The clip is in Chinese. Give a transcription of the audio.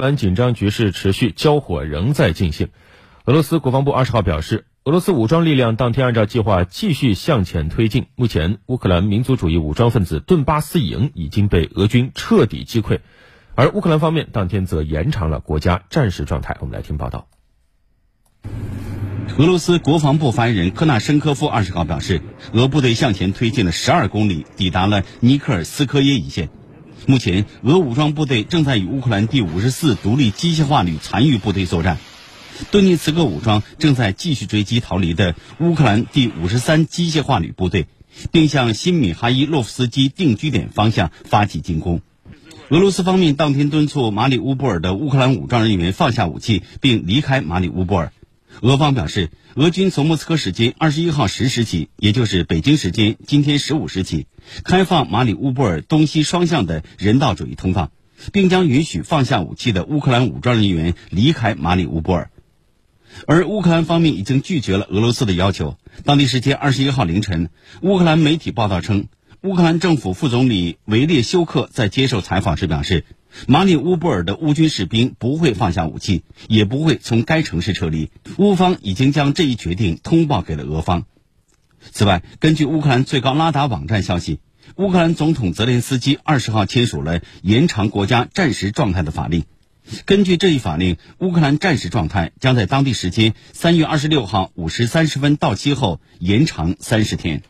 兰紧张局势持续，交火仍在进行。俄罗斯国防部二十号表示，俄罗斯武装力量当天按照计划继续向前推进。目前，乌克兰民族主义武装分子顿巴斯营已经被俄军彻底击溃，而乌克兰方面当天则延长了国家战时状态。我们来听报道。俄罗斯国防部发言人科纳申科夫二十号表示，俄部队向前推进了十二公里，抵达了尼克尔斯科耶一线。目前，俄武装部队正在与乌克兰第五十四独立机械化旅残余部队作战。顿涅茨克武装正在继续追击逃离的乌克兰第五十三机械化旅部队，并向新米哈伊洛夫斯基定居点方向发起进攻。俄罗斯方面当天敦促马里乌波尔的乌克兰武装人员放下武器并离开马里乌波尔。俄方表示，俄军从莫斯科时间二十一号十时起，也就是北京时间今天十五时起，开放马里乌波尔东西双向的人道主义通道，并将允许放下武器的乌克兰武装人员离开马里乌波尔。而乌克兰方面已经拒绝了俄罗斯的要求。当地时间二十一号凌晨，乌克兰媒体报道称，乌克兰政府副总理维列修克在接受采访时表示，马里乌波尔的乌军士兵不会放下武器，也不会从该城市撤离。乌方已经将这一决定通报给了俄方。此外，根据乌克兰最高拉达网站消息，乌克兰总统泽连斯基二十号签署了延长国家战时状态的法令。根据这一法令，乌克兰战时状态将在当地时间三月二十六号五时三十分到期后延长三十天。